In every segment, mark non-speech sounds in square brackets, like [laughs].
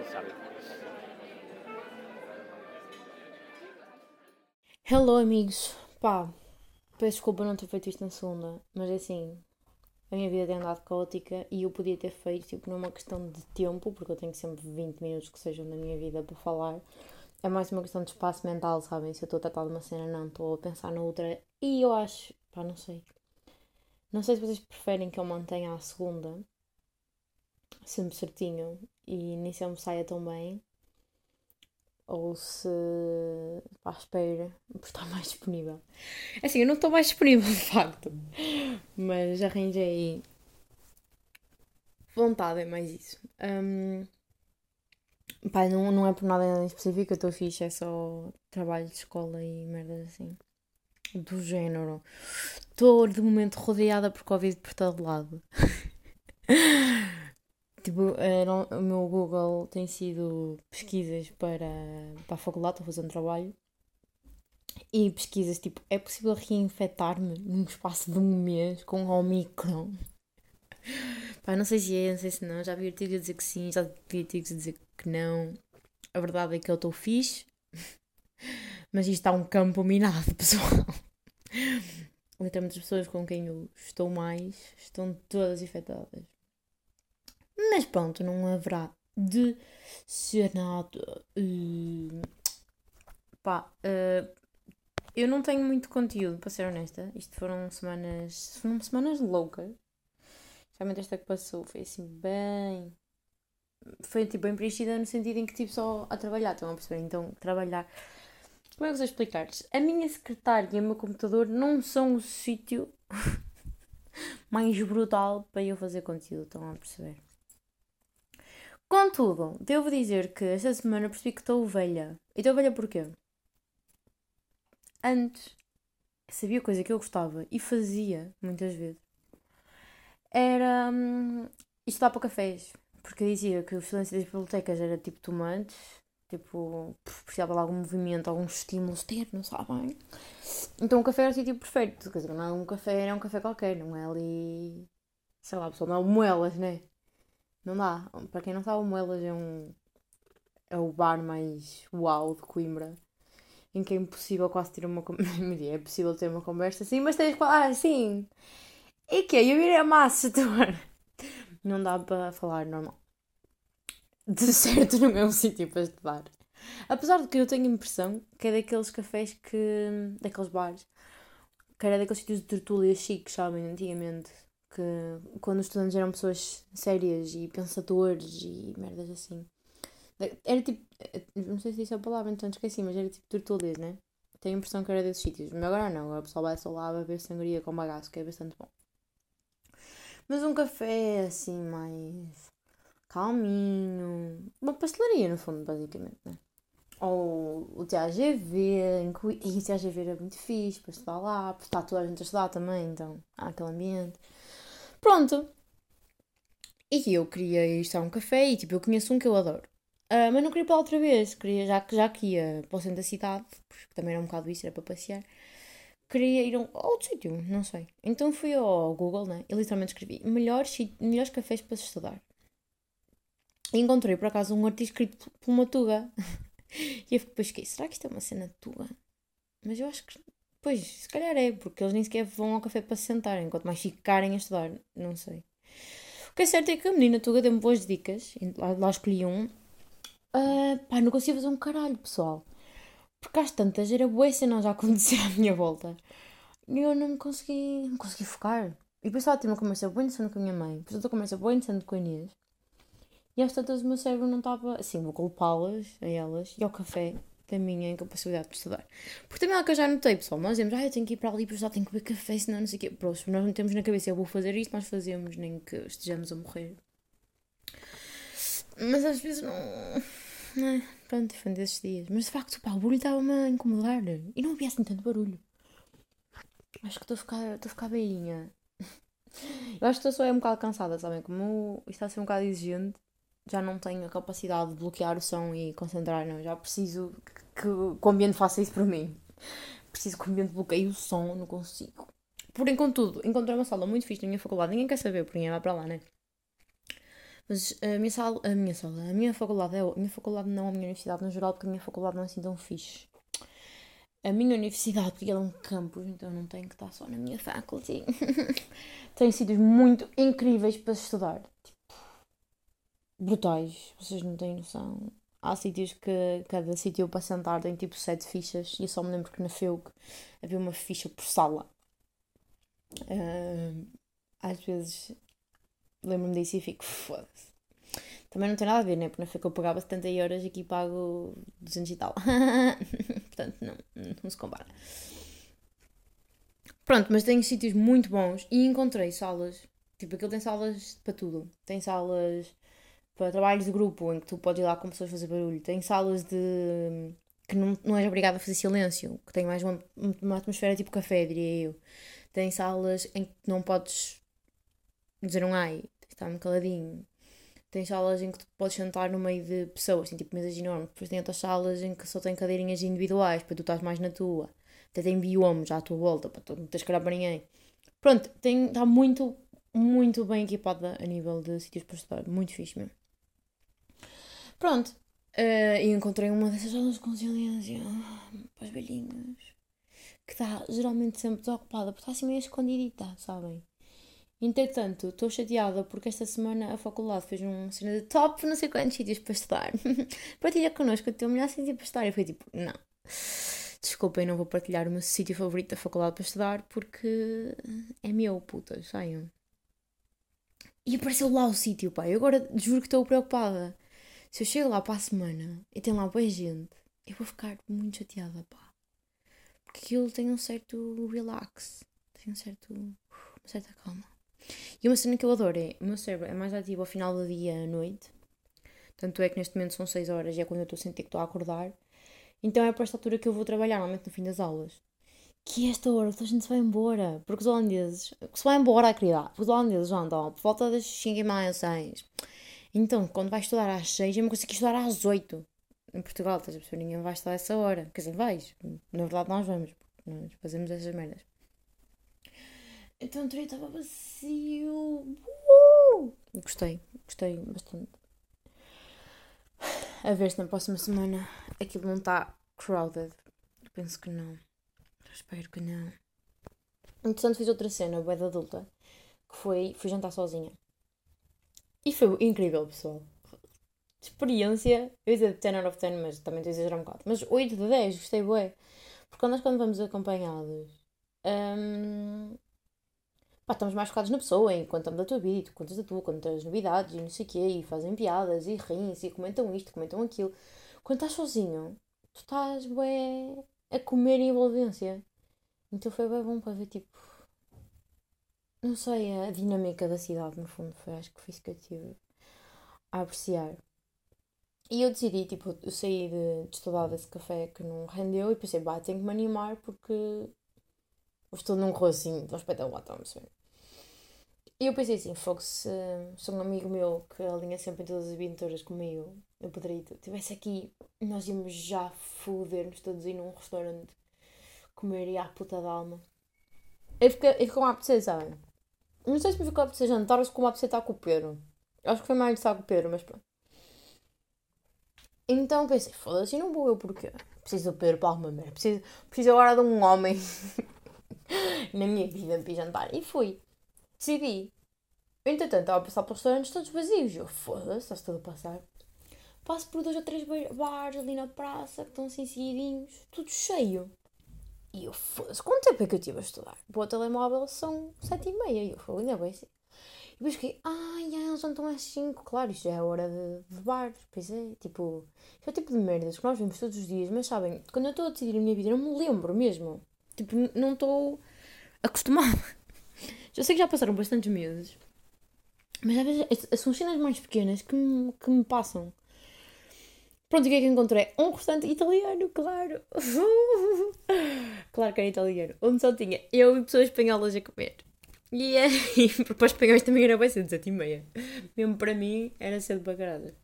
Exato. Hello, amigos. Pá, peço desculpa não ter feito isto na segunda, mas é assim, a minha vida tem andado caótica e eu podia ter feito, tipo, numa questão de tempo, porque eu tenho sempre 20 minutos que sejam da minha vida para falar. É mais uma questão de espaço mental, sabem? Se eu estou a tratar de uma cena, não, estou a pensar na outra. E eu acho, pá, não sei. Não sei se vocês preferem que eu mantenha a segunda, sempre certinho, e nem sempre saia tão bem, ou se pá, espera por estar [laughs] mais disponível. Assim, eu não estou mais disponível, de facto, mas arranjei vontade, é mais isso. Hum, pá, não, não é por nada em específico, eu estou fixe, é só trabalho de escola e merdas assim. Do género. Estou de momento rodeada por Covid por todo lado. [laughs] Tipo, era- o meu Google tem sido pesquisas para, para a faculdade, estou fazendo trabalho. E pesquisas tipo, é possível reinfectar-me num espaço de um mês com Omicron? [laughs] Pá, não sei se é, não sei se não. Já vi artigos a dizer que sim, já vi artigos a dizer que não. A verdade é que eu estou fixe. [laughs] Mas isto está um campo minado, pessoal. [laughs] Literalmente as pessoas com quem eu estou mais estão todas infectadas. Mas pronto, não haverá de ser nada. eh, pá, eh, eu não tenho muito conteúdo, para ser honesta. Isto foram semanas. Foram semanas loucas. Realmente esta que passou foi assim bem. Foi tipo bem preenchida no sentido em que tive só a trabalhar, estão a perceber? Então, trabalhar. Como é que eu vou explicar-vos? A minha secretária e o meu computador não são o sítio [laughs] mais brutal para eu fazer conteúdo, estão a perceber? Contudo, devo dizer que esta semana percebi que estou velha. E estou velha porquê? Antes, sabia coisa que eu gostava e fazia muitas vezes. Era hum, estudar para cafés. Porque dizia que o silêncio das bibliotecas era tipo tomantes. Tipo, precisava de algum movimento, algum estímulo externo, sabem? Então o café era o sítio perfeito. Quer dizer, não é um café, é um café qualquer. Não é ali... Sei lá, pessoal, não é o Moelas, né? Não dá. Para quem não sabe, o Moelas é um. É o bar mais uau de Coimbra. Em que é impossível quase ter uma. [laughs] É possível ter uma conversa assim, mas tens que falar assim. E que Eu irei a massa, [laughs] agora. Não dá para falar normal. De [laughs] certo, é um sítio para estudar. Apesar de que eu tenho a impressão que é daqueles cafés que. daqueles bares. Que era daqueles sítios de tertúlias chiques, sabem, antigamente que quando os estudantes eram pessoas sérias e pensadores e merdas assim. Era tipo, não sei se isso é a palavra, então esqueci, mas era tipo tertúlias, né? Tenho a impressão que era desses sítios, mas agora não, agora o pessoal vai só lá beber sangria com bagaço, que é bastante bom. Mas um café assim mais calminho, uma pastelaria no fundo, basicamente, né? Ou o TAGV, que... e o TAGV era muito fixe para estudar lá, porque está toda a gente a estudar também, então há aquele ambiente. Pronto. E eu queria ir estar a um café e tipo, eu conheço um que eu adoro. Ah, mas não queria ir para outra vez, queria, já, já que ia para o centro da cidade, porque também era um bocado isso, era para passear, queria ir a, um, a outro sítio, não sei. Então fui ao Google, né? E literalmente escrevi melhores, melhores cafés para se estudar. Encontrei por acaso um artigo escrito por uma tuga. [laughs] e eu depois fiquei, será que isto é uma cena tuga? Mas eu acho que Pois, se calhar é, porque eles nem sequer vão ao café para se sentarem, enquanto mais ficarem a estudar, não sei. O que é certo é que a menina Tuga deu-me boas dicas, lá, lá escolhi um. Ah, pá, não consigo fazer um caralho, pessoal. Porque às tantas era boa cena já acontecer à minha volta. E eu não me consegui, não consegui focar. E depois estava a ter uma conversa boa interessante com a minha mãe, depois outra conversa boa interessante com a Inês. E às tantas o meu cérebro não estava, assim, vou culpá-las, a elas, e ao café, da minha incapacidade de estudar. Porque também é o que eu já notei, pessoal. Nós dizemos, ah, eu tenho que ir para ali, para já tenho que beber café, senão não sei o quê. Pronto, nós não temos na cabeça, eu vou fazer isto, nós fazemos, nem que estejamos a morrer. Mas às vezes não. é? Pronto, foi um desses dias. Mas de facto, pá, o barulho estava-me a incomodar. E não havia assim tanto barulho. Acho que estou a ficar, estou a ficar. [laughs] Eu acho que estou só é um bocado cansada, sabem? Como isto está a ser um bocado exigente, já não tenho a capacidade de bloquear o som e concentrar, não. Já preciso que, que o ambiente faça isso por mim. Preciso que o ambiente bloqueie o som, não consigo. Porém, contudo, encontrei uma sala muito fixe na minha faculdade. Ninguém quer saber, porque ninguém vai para lá, né? Mas a minha sala, a minha sala, a minha faculdade é a minha faculdade não a minha universidade no geral, porque a minha faculdade não é assim tão fixe. A minha universidade, porque ela é um campus, então não tenho que estar só na minha faculty. [laughs] tem sítios muito incríveis para estudar. Tipo, brutais. Vocês não têm noção. Há sítios que cada sítio para sentar tem tipo sete fichas. E eu só me lembro que na FEUC havia uma ficha por sala. Uh, às vezes lembro-me disso e fico, foda-se. Também não tem nada a ver, né? Porque na FEUC eu pagava 70 euros e aqui pago 200 e tal. [laughs] Portanto, não, não se compara. Pronto, mas tenho sítios muito bons e encontrei salas. Tipo, aquilo tem salas para tudo. Tem salas para trabalhos de grupo em que tu podes ir lá com pessoas fazer barulho. Tem salas de. que não, não és obrigado a fazer silêncio, que tem mais uma, uma atmosfera tipo café, diria eu. Tem salas em que não podes dizer um ai, estar-me caladinho. Tem salas em que tu podes sentar no meio de pessoas, tem tipo mesas enormes. Depois tem outras salas em que só tem cadeirinhas individuais, para tu estás mais na tua. Até tem biomas à tua volta, para tu não teres que para ninguém. Pronto, está muito, muito bem equipada a nível de sítios para estudar. Muito fixe mesmo. Pronto. Uh, e encontrei uma dessas salas de consciência para os velhinhos. Que está geralmente sempre desocupada, porque está assim meio escondidita, sabem? Entretanto, estou chateada porque esta semana a faculdade fez uma cena de top não sei quantos sítios para estudar. [laughs] Partilha connosco o teu melhor sítio para estudar. E foi tipo, não. Desculpem, não vou partilhar o meu sítio favorito da faculdade para estudar porque é meu, puta, saiam. E apareceu lá o sítio, pá. Eu agora juro que estou preocupada. Se eu chego lá para a semana e tem lá boa gente, eu vou ficar muito chateada, pá. Porque aquilo tem um certo relax. Tem um certo. uma certa calma. E uma cena que eu adoro é, o meu cérebro é mais ativo ao final do dia à noite. Tanto é que neste momento são 6 horas e é quando eu estou a sentir que estou a acordar. Então é para esta altura que eu vou trabalhar, normalmente no fim das aulas. Que é esta hora que a gente se vai embora. Porque os holandeses. Se vai embora, querida. Os holandeses andam por volta das 5 e meia, 6. Então, quando vais estudar às 6, eu me consigo estudar às 8. Em Portugal, estás a perceber? Ninguém vai estudar essa hora. Quer dizer, vais. Na verdade, nós vamos. Nós fazemos essas merdas. Então o treino estava vazio. Uh! Gostei, gostei bastante. A ver se na próxima semana aquilo não está crowded. Eu penso que não. espero que não. Entretanto, fiz outra cena, bué adulta, que foi, fui jantar sozinha. E foi incrível, pessoal. Experiência, eu ia dizer 10 out of 10, mas também estou a exagerar um bocado. Mas 8 de 10, gostei bué. Porque nós quando vamos acompanhados, hum, pá, estamos mais focados na pessoa, em contamos da tua vida, tu contas da tua, contas novidades e não sei o quê, e fazem piadas e riem-se e comentam isto, comentam aquilo. Quando estás sozinho, tu estás bué a comer envolvência. Então foi bem bom para ver, tipo, não sei, a dinâmica da cidade, no fundo, foi acho que foi isso que eu tive a apreciar. E eu decidi, tipo, eu saí de, de estudar desse café que não rendeu e pensei, bah, tenho que me animar porque estou num rosinho, estou espetacular, estão a perceber? E eu pensei assim, fogo, se, se um amigo meu que alinha sempre em todas as aventuras comigo, eu poderia, estivesse aqui, nós íamos já foder-nos todos ir num restaurante comer e puta da alma. Eu fiquei, eu fiquei com a apetecer? Não sei se me ficou a apetecer jantar ou se com a estar com o Pedro. Acho que foi mais de estar com o Pedro, mas pronto. Então pensei, foda-se, não vou eu porque preciso do Pedro para alguma merda. Preciso, preciso agora de um homem [laughs] na minha vida para jantar. E fui. Decidi. Entretanto, estava a passar pelos restaurantes todos vazios. Eu, foda-se, está-se tudo a passar. Passo por dois ou três bares ali na praça que estão assim seguidinhos, tudo cheio. E eu, foda-se, quanto tempo é que eu estive a estudar? O telemóvel são sete e meia. E eu, falei, ainda bem assim. E depois fiquei, ai, eles já estão às 5. Claro, isto já é hora de, de bar. Pois é, tipo, isto é o tipo de merdas que nós vemos todos os dias. Mas sabem, quando eu estou a decidir a minha vida, não me lembro mesmo. Tipo, não estou acostumada. [laughs] Já sei que já passaram bastantes meses. Mas às vezes são cenas mais pequenas que me, que me passam. Pronto, o que é que encontrei? Um restaurante italiano, claro. [laughs] claro que era italiano. Onde só tinha eu e pessoas espanholas a comer. E, é, [laughs] e para os espanhóis também era bem cedo, 7 e meia. Mesmo para mim era cedo para caralho.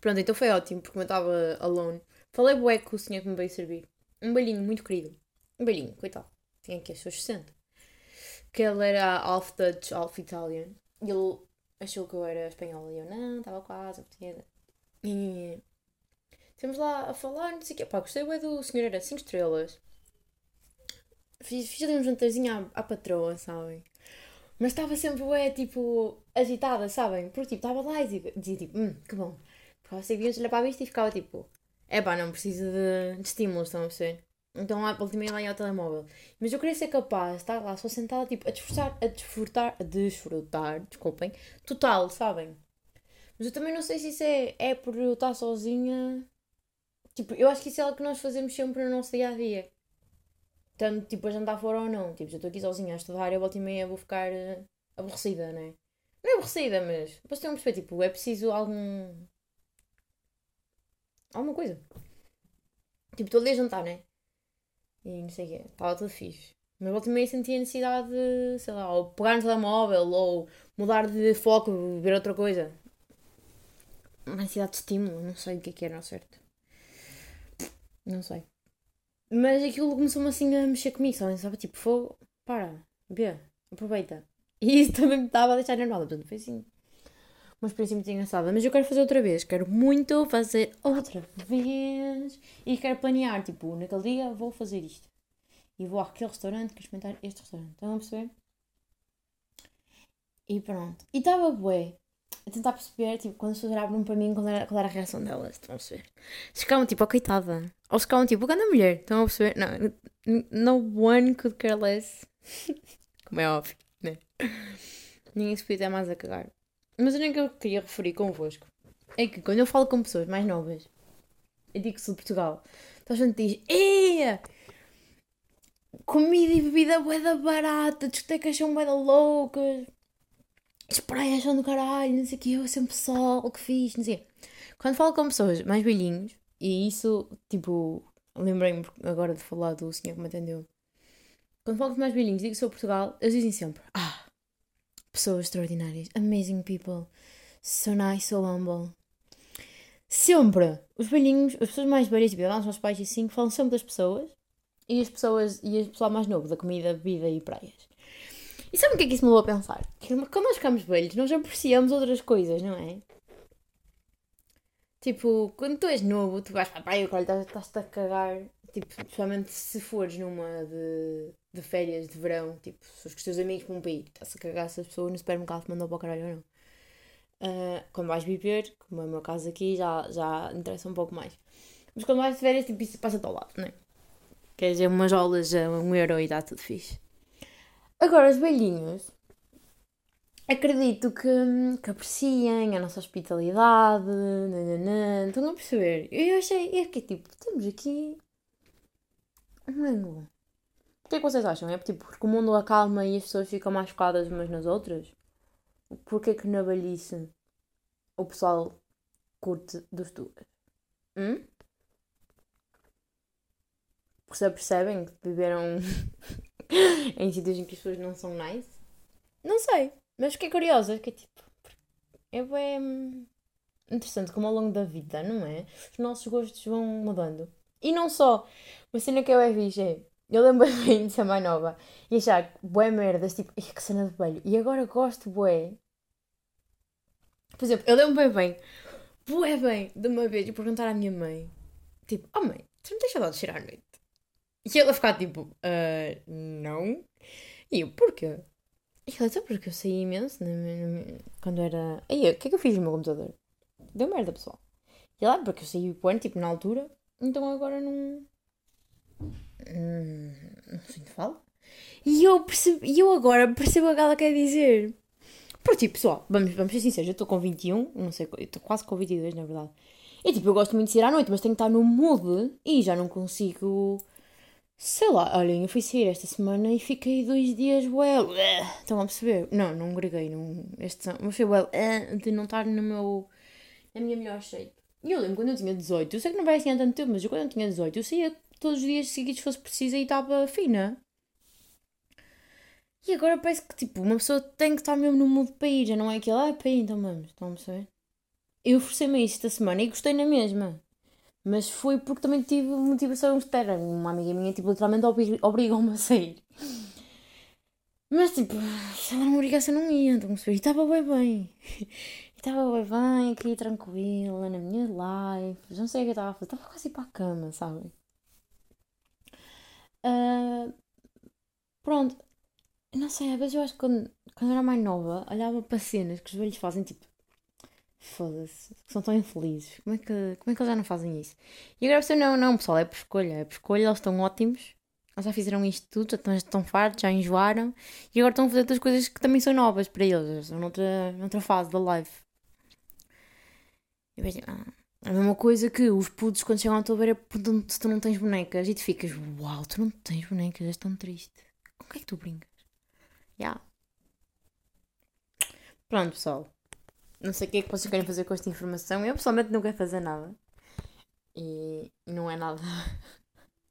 Pronto, então foi ótimo, porque eu estava alone. Falei bué com o senhor que me veio servir. Um belinho muito querido. Um belinho, coitado. Tinha aqui as suas 60. que ele era half Dutch, half Italian. E ele achou que eu era espanhola. E eu, não, estava quase, portuguesa. E estamos lá a falar, não sei o quê. Pá, gostei bem do senhor, era 5 estrelas. Fiz, fiz ali um jantarzinho à, à patroa, sabem? Mas estava sempre, ué, tipo, agitada, sabem? Porque, tipo, estava lá e tipo, dizia, tipo, hum, que bom. Você via olhar para a vista e ficava, tipo, é pá, não precisa de, de estímulos, estão a perceber? Então lá, voltei lá ao telemóvel. Mas eu queria ser capaz de estar lá só sentada, tipo, a desfrutar, a desfrutar, a desfrutar, desculpem, total, sabem? Mas eu também não sei se isso é, é por eu estar sozinha. Tipo, eu acho que isso é algo que nós fazemos sempre no nosso dia a dia tanto tipo a jantar fora ou não. Tipo, eu estou aqui sozinha a estudar, eu volto e meia vou ficar uh, aborrecida, né? Não é aborrecida, mas vocês estão a perceber, tipo, é preciso algum. alguma coisa. Tipo, estou ali a jantar, né? E não sei o quê, estava tudo fixe. Mas volta e meia sentia necessidade de, sei lá, ou pegar no telemóvel, ou mudar de foco, ver outra coisa. Uma necessidade de estímulo, não sei o que é que era, não certo. Não sei. Mas aquilo começou-me assim a mexer comigo, sabe? Estava tipo, fogo, para, vê, aproveita. E isso [laughs] também me estava a deixar nervosa, portanto foi assim. Uma experiência muito engraçada. Mas eu quero fazer outra vez, quero muito fazer outra vez. E quero planear, tipo, naquele dia vou fazer isto. E vou àquele restaurante, quero experimentar este restaurante. Estão a perceber? E pronto. E estava bué a tentar perceber, tipo, quando as pessoas olhavam para mim, qual era, qual era a reação delas. Estão a perceber? Se ficavam tipo, oh, coitada. Ou se ficavam tipo, grande mulher. Estão a perceber? Não, no one could care less. [laughs] Como é óbvio, né? Ninguém se podia mais a cagar. Mas o que eu queria referir convosco é que quando eu falo com pessoas mais novas, eu digo que sou de Portugal, então a gente diz, Eia! Comida e bebida boeda barata, discotecas são boeda loucas as praias são do caralho, não sei o que, eu sempre sol, o que fiz, não sei. Quando falo com pessoas mais velhinhos, e isso, tipo, lembrei-me agora de falar do senhor que me atendeu. Quando falo com mais velhinhos, digo sou Portugal, eles dizem sempre: Ah, pessoas extraordinárias, amazing people, so nice, so humble. Sempre! Os velhinhos, as pessoas mais velhas, tipo, os meus pais e assim, falam sempre das pessoas e as pessoas, e as pessoal mais novo, da comida, bebida e praias. E sabe o que é que isso me levou a pensar? Que quando nós ficamos velhos, nós apreciamos outras coisas, não é? Tipo, quando tu és novo, tu vais para a praia, estás-te a cagar. Tipo, especialmente se fores numa de, de férias de verão, tipo, se os teus amigos para um país, estás a cagar se as pessoas no supermercado te mandam para o caralho ou não. Uh, quando vais viver, como é o meu caso aqui, já, já interessa um pouco mais. Mas quando vais de férias, tipo, isso passa-te ao lado, não é? Quer dizer, umas aulas a um euro e dá tudo fixe. Agora, os velhinhos, acredito que, que apreciem a nossa hospitalidade, nananã, estão a perceber? Eu achei, eu fiquei tipo, temos aqui um ângulo. O que é que vocês acham? É tipo, porque o mundo acalma e as pessoas ficam mais focadas umas nas outras? Porquê é que na velhice o pessoal curte dos duas? Hum? Porque se percebem que viveram [laughs] em sítios em que as pessoas não são nice? Não sei, mas fiquei curiosa, que tipo. É bem interessante como ao longo da vida, não é? Os nossos gostos vão mudando. E não só. Uma cena que eu é fixe é. Eu lembro bem [laughs] de ser mais nova e achar bué merdas, tipo, que cena de velho. E agora gosto bué. Por exemplo, eu lembro bem bué bem, de uma vez, e perguntar à minha mãe, tipo, oh mãe, tu não tens saudade de cheirar à noite? E ela ficar tipo, uh, não. E eu, porquê? E ela, então porque eu saí imenso né, quando era. Aí, o que é que eu fiz no meu computador? Deu merda, pessoal. E ela, porque eu saí o tipo, na altura, então agora não. Hum, não sinto falta. E eu, percebo, e eu agora percebo o que ela quer dizer. Porque, tipo, pessoal, vamos, vamos ser sinceros, eu estou com 21, não sei, estou quase com 22, na verdade. E, tipo, eu gosto muito de sair à noite, mas tenho que estar no mood e já não consigo Sei lá, olhem, eu fui sair esta semana e fiquei dois dias, well, uh, estão a perceber? Não, não greguei, não, este, mas foi well, uh, de não estar no meu, na minha melhor shape. E eu lembro quando eu tinha 18, eu sei que não vai assim há tanto tempo, mas eu quando eu tinha 18, eu saía todos os dias seguidos se fosse preciso e estava fina. E agora parece que, tipo, uma pessoa tem que estar mesmo no mundo para ir, já não é aquele, ah, para ir, então vamos, estão a perceber? Eu forcei-me isso esta semana e gostei na mesma. Mas foi porque também tive motivação externa. Uma amiga minha, tipo, literalmente obrigou-me a sair. Mas tipo, se ela não me ligasse eu não ia, então E estava bem bem. Estava bem bem, aqui tranquila, na minha live. Não sei o que estava a fazer. Estava quase para a cama, sabem? Uh, pronto. Não sei, às vezes eu acho que quando, quando era mais nova, olhava para cenas que os velhos fazem, tipo, foda-se, são tão infelizes. Como é, que, como é que eles já não fazem isso? E agora você não, não, pessoal, é por escolha, é por escolha, eles estão ótimos. Eles já fizeram isto tudo, já estão, estão fartos, já enjoaram e agora estão a fazer outras coisas que também são novas para eles, estão noutra, noutra fase da live. E vejo, ah, a mesma coisa que os putos quando chegam à tua beira se tu não tens bonecas e tu ficas, uau, tu não tens bonecas, és tão triste. Com que é que tu brincas? Já. Yeah. Pronto, pessoal. Não sei o que é que vocês querem fazer com esta informação. Eu pessoalmente não quero fazer nada. E não é nada.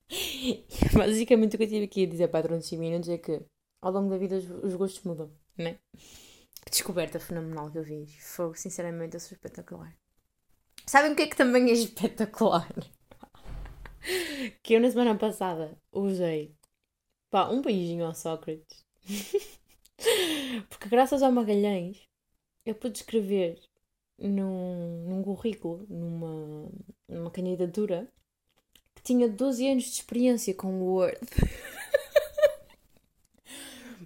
[laughs] Basicamente o que eu tive aqui a dizer para durante 5 minutos é que ao longo da vida os, os gostos mudam, né? Que descoberta fenomenal que eu fiz. Foi, sinceramente, eu sou espetacular. Sabem o que é que também é espetacular? [laughs] que eu na semana passada usei pá, um beijinho ao Sócrates. [laughs] Porque graças ao Magalhães eu pude escrever num, num currículo, numa, numa candidatura, que tinha 12 anos de experiência com o Word. [laughs]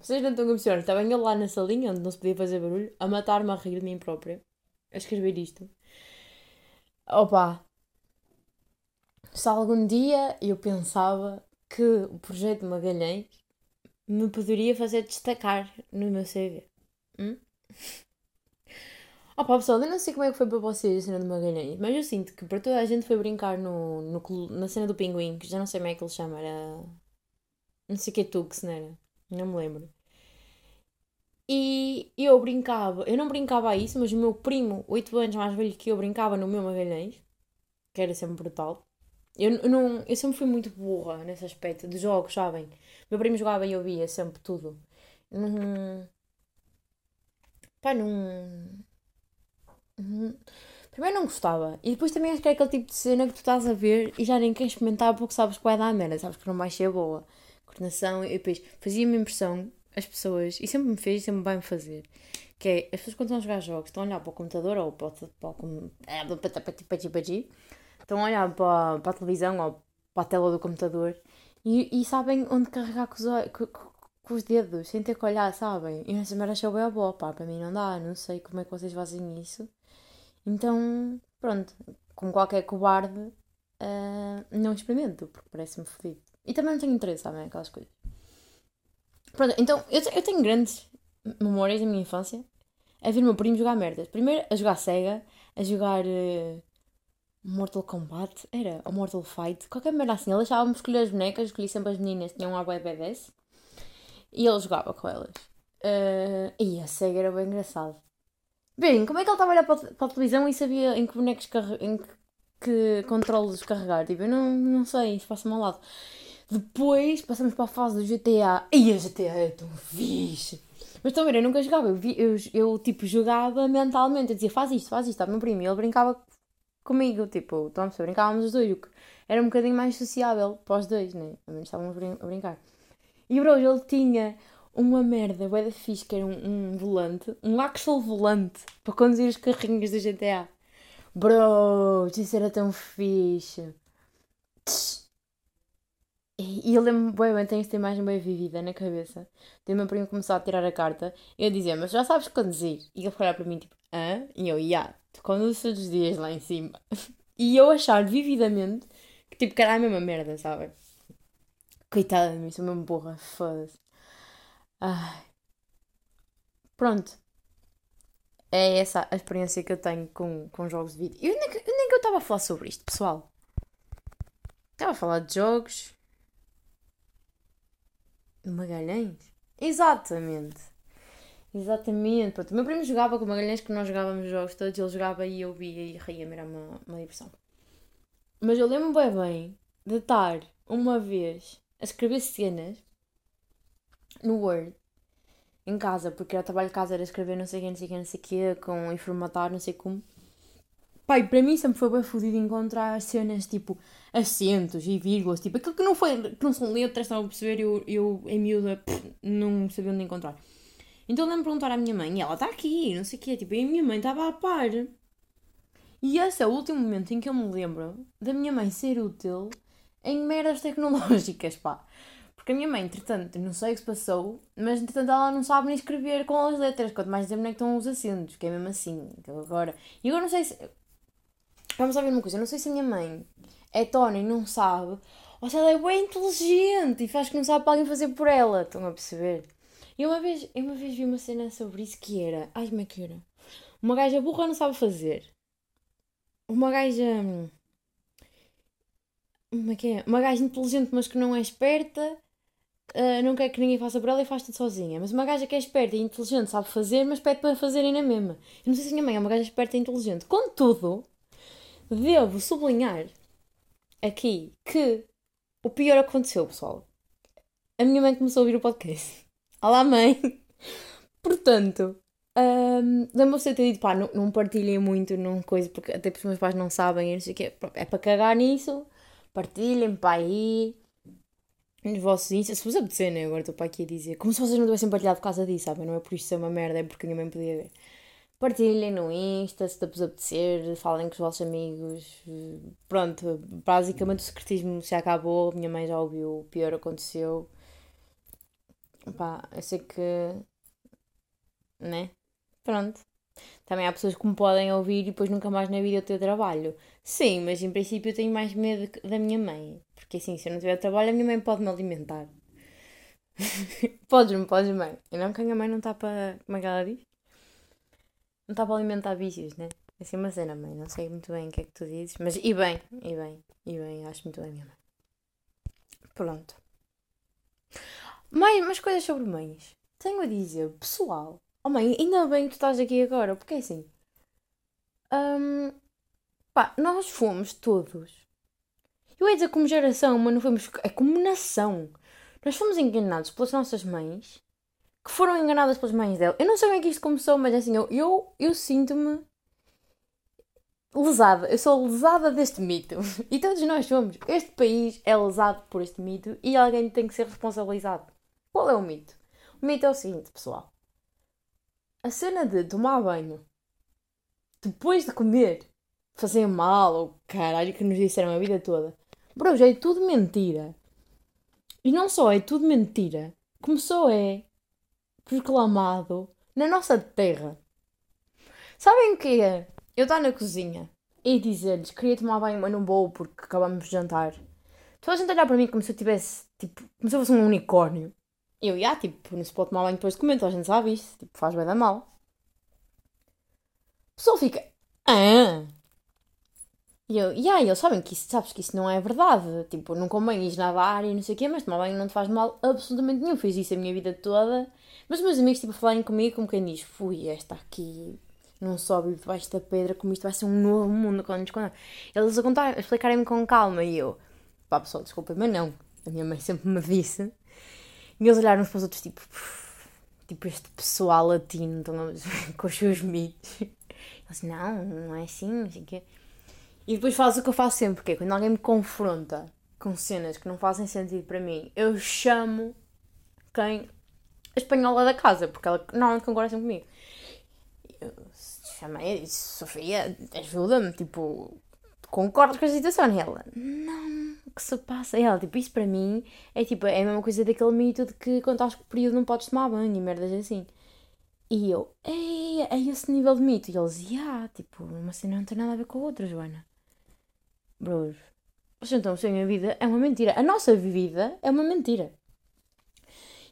Vocês não estão a perceber, estava eu lá na salinha onde não se podia fazer barulho, a matar-me a rir de mim própria, a escrever isto. Opa! Se algum dia eu pensava que o projeto de Magalhães me poderia fazer destacar no meu CV. Hum? Opa, pessoal, eu não sei como é que foi para vocês a cena do Magalhães, mas eu sinto que para toda a gente foi brincar no, no, na cena do pinguim, que já não sei como é que ele chama, era. Não sei o que é Tux, não era? Não me lembro. E eu brincava, eu não brincava a isso, mas o meu primo, 8 anos mais velho que eu, brincava no meu Magalhães, que era sempre brutal. Eu, eu, não, eu sempre fui muito burra nesse aspecto de jogos, sabem? Meu primo jogava e eu via sempre tudo. Não. Pá, não. Primeiro não gostava. E depois também acho que é aquele tipo de cena que tu estás a ver e já nem queres experimentar porque sabes que vai dar merda, sabes que não vai ser boa. Coordenação, e depois fazia-me impressão as pessoas, e sempre me fez e sempre vai-me fazer, que é as pessoas quando estão a jogar jogos estão a olhar para o computador ou para, para, para, estão a olhar para, para a televisão ou para a tela do computador e, e sabem onde carregar com os, com, com os dedos, sem ter que olhar, sabem? E nessa merda achou bem a boa, pá, para mim não dá, não sei como é que vocês fazem isso. Então, pronto, com qualquer cobarde, uh, não experimento, porque parece-me fodido. E também não tenho interesse, sabem, aquelas coisas. Pronto, então, eu, eu tenho grandes memórias da minha infância a ver o meu primo jogar merdas. Primeiro a jogar Sega, a jogar uh, Mortal Kombat, era, ou Mortal Fight, qualquer merda assim. Ele deixava-me escolher as bonecas, escolhi sempre as meninas, tinham um web BDS, e ele jogava com elas. Uh, e a Sega era bem engraçado. Bem, como é que ele estava a olhar para, para a televisão e sabia em que bonecos em que, que controles carregar? Tipo, eu não, não sei, isso passa-me ao lado. Depois passamos para a fase do GTA. E a GTA é tão fixe. Mas também eu nunca jogava. Eu, eu, eu, tipo, jogava mentalmente. Eu dizia, faz isto, faz isto. Estava meu primo. E ele brincava comigo. Tipo, então, brincávamos os dois. O que era um bocadinho mais sociável para os dois, né? A menos estávamos a brincar. E bro, ele tinha uma merda, bué da fixe, que era um, um volante, um Axel volante, para conduzir os carrinhos do GTA. Bro, isso era tão fixe. E eu lembro bem, bem, tenho esta imagem bem vivida na cabeça. De meu primo começar a tirar a carta e eu dizia, mas já sabes conduzir? E ele foi olhar para mim tipo, hã? E eu, ia, tu conduzes todos os dias lá em cima. [laughs] e eu achar vividamente que tipo, que era a mesma merda, sabe? Coitada de mim, sou mesmo burra, foda-se. Pronto. É essa a experiência que eu tenho com, com jogos de vídeo. Eu nem, que eu estava a falar sobre isto, pessoal. Estava a falar de jogos. Magalhães? Exatamente. Exatamente. Pronto, o meu primo jogava com Magalhães que nós jogávamos jogos todos. Ele jogava e eu via e ria-me. Era uma, uma diversão. Mas eu lembro bem bem de estar uma vez a escrever cenas no Word em casa, porque era trabalho de casa, era escrever não sei o que, não sei o que, não sei o que, com e formatar, não sei como. Pai, para mim sempre foi bem fodido encontrar cenas tipo acentos e vírgulas, tipo aquilo que não, foi, que não são letras, estava a perceber, eu, eu em miúda pff, não sabia onde encontrar. Então lembro de perguntar à minha mãe, e ela está aqui, não sei o quê, tipo, e a minha mãe estava a par. E esse é o último momento em que eu me lembro da minha mãe ser útil em merdas tecnológicas, pá. Porque a minha mãe, entretanto, não sei o que se passou, mas entretanto ela não sabe nem escrever com as letras, quanto mais dizer onde é que estão os acentos, que é mesmo assim. Então agora. E agora não sei se. Vamos saber uma coisa, eu não sei se a minha mãe é Tony e não sabe, ou se ela é bem inteligente e faz que não sabe para alguém fazer por ela. Estão a perceber? E uma vez, eu uma vez vi uma cena sobre isso que era. Ai, como é que era? Uma gaja burra não sabe fazer. Uma gaja. Como é que é? Uma gaja inteligente, mas que não é esperta. Uh, não quer que ninguém faça por ela e faz tudo sozinha. Mas uma gaja que é esperta e inteligente sabe fazer, mas pede para fazerem na mesma. Eu não sei se a minha mãe é uma gaja esperta e inteligente. Contudo, devo sublinhar aqui que o pior aconteceu, pessoal. A minha mãe começou a ouvir o podcast. [laughs] Olá, mãe! [laughs] Portanto, um, lembro-me de ter dito, pá, não, não partilhem muito, não coisa, porque até porque os meus pais não sabem, não sei o quê. É para cagar nisso, partilhem para aí, nos vossos instas, se vos apetecer, né? Agora estou para aqui a dizer, como se vocês não tivessem partilhado por causa disso, sabem? Não é por isto ser uma merda, é porque mãe podia ver. Partilhem no Insta, se vos apetecer, falem com os vossos amigos. Pronto, basicamente o secretismo se acabou, minha mãe já ouviu, o pior aconteceu. Pá, eu sei que. né? Pronto. Também há pessoas que me podem ouvir e depois nunca mais na vida eu ter trabalho. Sim, mas em princípio eu tenho mais medo da minha mãe. Porque assim, se eu não tiver trabalho, a minha mãe pode me alimentar. [laughs] podes-me, podes, mãe. E não que a minha mãe não está para. Como é que ela diz? Não está para alimentar bichos, né? É assim uma cena, mãe. Não sei muito bem o que é que tu dizes. Mas e bem, e bem, e bem. Acho muito bem minha mãe. Pronto. Mais, mais coisas sobre mães. Tenho a dizer, pessoal. Oh mãe, ainda bem que tu estás aqui agora, porque é assim. Um, pá, nós fomos todos. Eu ia dizer como geração, mas não fomos. É como nação. Nós fomos enganados pelas nossas mães, que foram enganadas pelas mães dela. Eu não sei bem que isto começou, mas é assim, eu, eu, eu sinto-me lesada. Eu sou lesada deste mito. [laughs] E todos nós somos. Este país é lesado por este mito e alguém tem que ser responsabilizado. Qual é o mito? O mito é o seguinte, pessoal. A cena de tomar banho depois de comer fazer mal ou caralho que nos disseram a vida toda. Bro, já é tudo mentira. E não só é tudo mentira, só é proclamado na nossa terra. Sabem o que é? Eu estar na cozinha e dizer-lhes queria tomar banho, mas não vou porque acabamos de jantar. Toda a gente olhar para mim como se eu tivesse, tipo, como se eu fosse um unicórnio. Eu, ia, tipo, não se pode tomar banho depois de comer, a gente sabe isso. Tipo, faz bem da mal. O pessoal fica, ah. E eu, e aí, eles sabem que isso, sabes que isso não é verdade. Tipo, não convém ir nadar e não sei o quê, mas tomar banho não te faz mal absolutamente nenhum. Fiz isso a minha vida toda. Mas os meus amigos, tipo, falarem comigo como quem diz, fui, esta aqui não sobe debaixo da pedra, como isto vai ser um novo mundo quando nos contar. Eles a contar, explicarem-me com calma e eu, pá pessoal, desculpa, mas não. A minha mãe sempre me disse e eles olharam para os outros, tipo, tipo este pessoal latino, estão [laughs] com os seus mitos. Eles, não, não é assim, não sei o. E depois faz o que eu faço sempre, porque é quando alguém me confronta com cenas que não fazem sentido para mim, eu chamo quem? A espanhola da casa, porque ela normalmente concorda sempre comigo. Eu chamei e disse, Sofia, ajuda-me, tipo, concordas com a situação? E ela, não, o que se passa? E ela, tipo, isso para mim é tipo, é a mesma coisa daquele mito de que quando estás com o período não podes tomar banho e merdas assim. E eu, é, esse nível de mito. E eles, yeah, tipo, uma cena não tem nada a ver com a outra, Joana. Bros, vocês então, a minha vida é uma mentira. A nossa vida é uma mentira.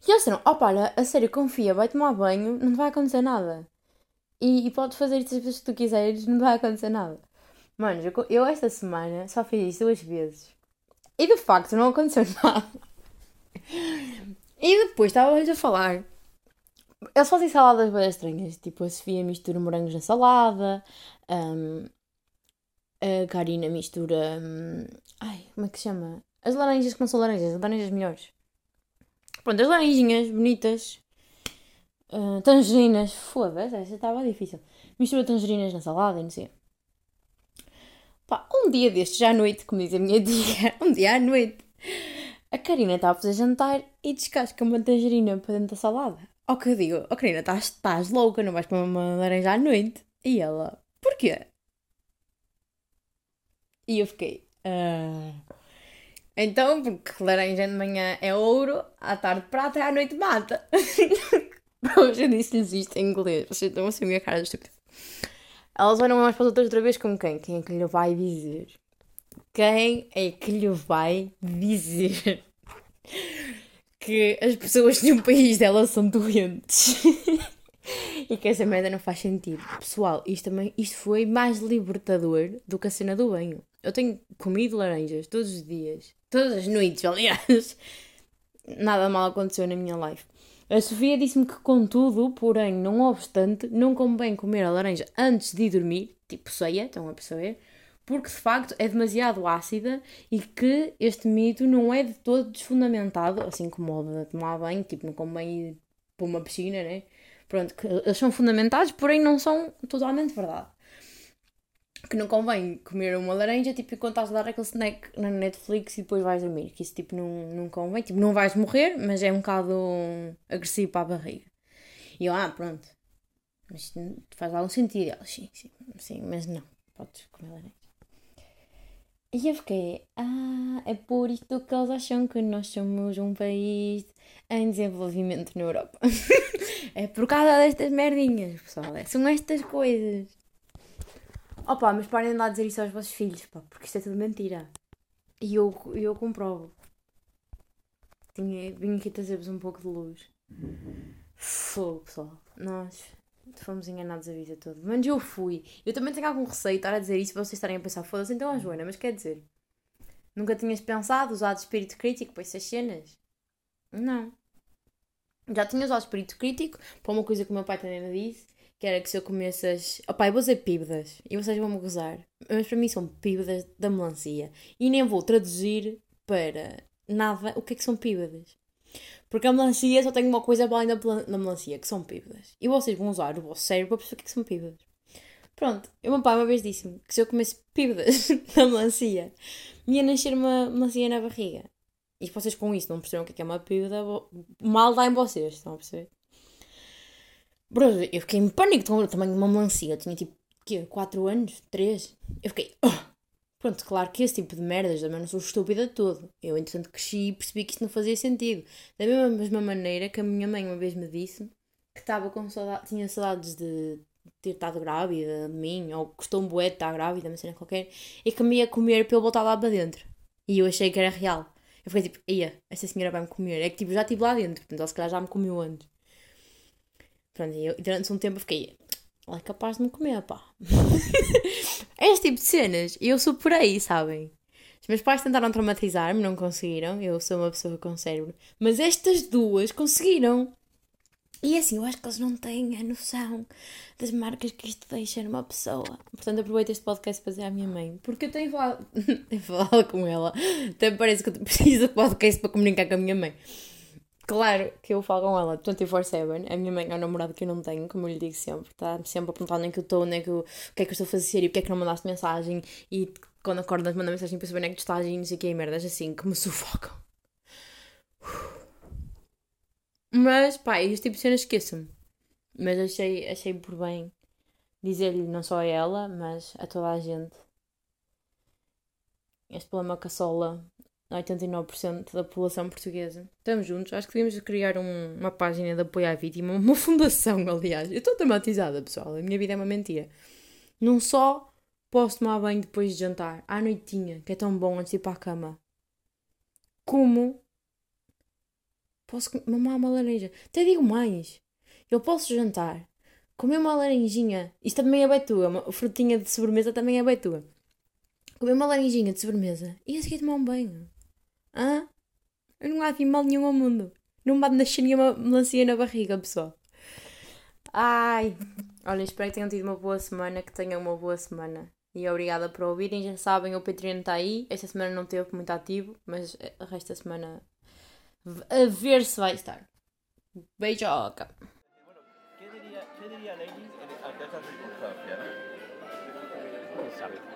E eles disseram, opa, olha, a sério, confia, vai tomar banho, não vai acontecer nada. E, e podes fazer isto que tu quiseres, não vai acontecer nada. Mano, eu, eu esta semana só fiz isso duas vezes. E de facto não aconteceu [laughs] nada. E depois estava-lhes a falar. Eles fazem saladas bem estranhas. Tipo, a Sofia mistura morangos na salada. Um, a Karina mistura. Um, ai, como é que se chama? As laranjas que não são laranjas, as laranjas melhores. Pronto, as laranjinhas bonitas. Uh, tangerinas. Foda-se, essa estava difícil. Mistura tangerinas na salada e não sei. Pá, um dia destes, à noite, como diz a minha [laughs] tia, um dia à noite, a Karina está a fazer jantar e descasca uma tangerina para dentro da salada. Ao que eu digo, oh Karina, estás, estás louca, não vais comer uma laranja à noite? E ela, porquê? E eu fiquei, ah... Então, porque laranja de manhã é ouro, à tarde prata e à noite mata. Hoje [laughs] eu disse-lhes isto em inglês, vocês estão assim a minha cara de. Elas olham umas para as outras outra vez como quem? Quem é que lhe vai dizer? Quem é que lhe vai dizer [laughs] que as pessoas de um país delas são doentes? [laughs] e que essa merda não faz sentido. Pessoal, isto, também, isto foi mais libertador do que a cena do banho. Eu tenho comido laranjas todos os dias, todas as noites, [laughs] aliás. Nada mal aconteceu na minha life. A Sofia disse-me que, contudo, porém, não obstante, não convém comer a laranja antes de dormir, tipo ceia, estão a perceber? Porque de facto é demasiado ácida e que este mito não é de todo desfundamentado, assim como o de tomar banho, tipo, não convém ir para uma piscina, né? Pronto, que eles são fundamentados, porém não são totalmente verdade. Que não convém comer uma laranja, tipo, enquanto estás a dar aquele snack na Netflix e depois vais dormir. Que isso, tipo, não, não convém. Tipo, não vais morrer, mas é um bocado agressivo para a barriga. E eu, ah, pronto. Mas faz algum sentido. Ela, sim, sim, sim, mas não. Podes comer laranja. E eu fiquei, ah, é por isto que eles acham que nós somos um país em desenvolvimento na Europa. [laughs] é por causa destas merdinhas, pessoal. É, são estas coisas. Opa, mas parem de lá dizer isso aos vossos filhos, pá, porque isto é tudo mentira. E eu, eu comprovo. Tinha, vim aqui trazer-vos um pouco de luz. Fogo, pessoal. Nós fomos enganados a vida toda. Mas eu fui. Eu também tenho algum receio de estar a dizer isso para vocês estarem a pensar, foda-se então a Joana, mas quer dizer, nunca tinhas pensado usar espírito crítico para essas cenas? Não. Já tinha usado espírito crítico para uma coisa que o meu pai também me disse, que era que se eu comesse as. Opá, eu vou dizer píbedas e vocês vão-me gozar, mas para mim são píbedas da melancia. E nem vou traduzir para nada o que é que são píbedas. Porque a melancia só tem uma coisa para além da, da melancia, que são píbedas. E vocês vão usar o vosso cérebro para perceber o que, é que são píbedas. Pronto, o meu pai uma vez disse-me que se eu comesse píbedas [laughs] da melancia, me ia nascer uma melancia na barriga. E vocês com isso não perceberam o que é, é uma píbeda, mal dá em vocês, estão a perceber? Brother, eu fiquei em pânico de uma melancia. Eu tinha tipo, quê? 4 anos? 3? Eu fiquei. Oh! Pronto, claro que esse tipo de merdas também não sou estúpida de todo. Eu, entretanto, cresci e percebi que isso não fazia sentido. Da mesma maneira que a minha mãe uma vez me disse que estava com saudade, tinha saudades de ter estado grávida de mim, ou gostou um bué de estar grávida, uma cena qualquer, e que me ia comer para eu voltar lá para dentro. E eu achei que era real. Eu fiquei tipo, ia, esta senhora vai-me comer. É que tipo, já estive lá dentro, portanto ela se calhar já me comeu antes. Pronto, e eu, durante um tempo eu fiquei, ela é capaz de me comer, pá. [laughs] este tipo de cenas, eu superei, sabem? Os meus pais tentaram traumatizar-me, não conseguiram. Eu sou uma pessoa com cérebro. Mas estas duas conseguiram. E assim, eu acho que eles não têm a noção das marcas que isto deixa numa pessoa. Portanto, aproveito este podcast para dizer à minha mãe, porque eu tenho falado, [laughs] tenho falado com ela. Até parece que eu preciso de podcast para comunicar com a minha mãe. Claro que eu falo com ela 24-7. A minha mãe é um namorado que eu não tenho, como eu lhe digo sempre. Está sempre a perguntar onde é que eu estou, onde é que eu, o que é que eu estou a fazer e porque é que não mandaste mensagem. E quando acordas, manda mensagem para saber onde é que tu estás e não sei o que, merdas assim que me sufocam. Mas, pá, este tipo de cenas esqueço-me. Mas achei, achei por bem dizer-lhe não só a ela, mas a toda a gente. Este problema com a sola 89% da população portuguesa. Estamos juntos. Acho que devíamos criar um, uma página de apoio à vítima, [laughs] uma fundação, aliás. Eu estou traumatizada, pessoal. A minha vida é uma mentira. Não só posso tomar banho depois de jantar, à noitinha, que é tão bom antes de ir para a cama, como Posso mamar uma laranja. Até digo mais. Eu posso jantar, comer uma laranjinha. Isto também é bem tua. Uma frutinha de sobremesa também é bem tua. Comer uma laranjinha de sobremesa e a seguir tomar um banho. Hã? Eu não há assim mal nenhum ao mundo. Não bate nascer nenhuma melancia na barriga, pessoal. Ai. Olha, espero que tenham tido uma boa semana, que tenham uma boa semana. E obrigada por ouvirem. Já sabem, o Patreon está aí. Esta semana não teve muito ativo, mas a resta semana a ver se vai estar. Beijoca. ¿Qué diría, qué diría Lenin ante esta circunstancia? ¿no? sabe?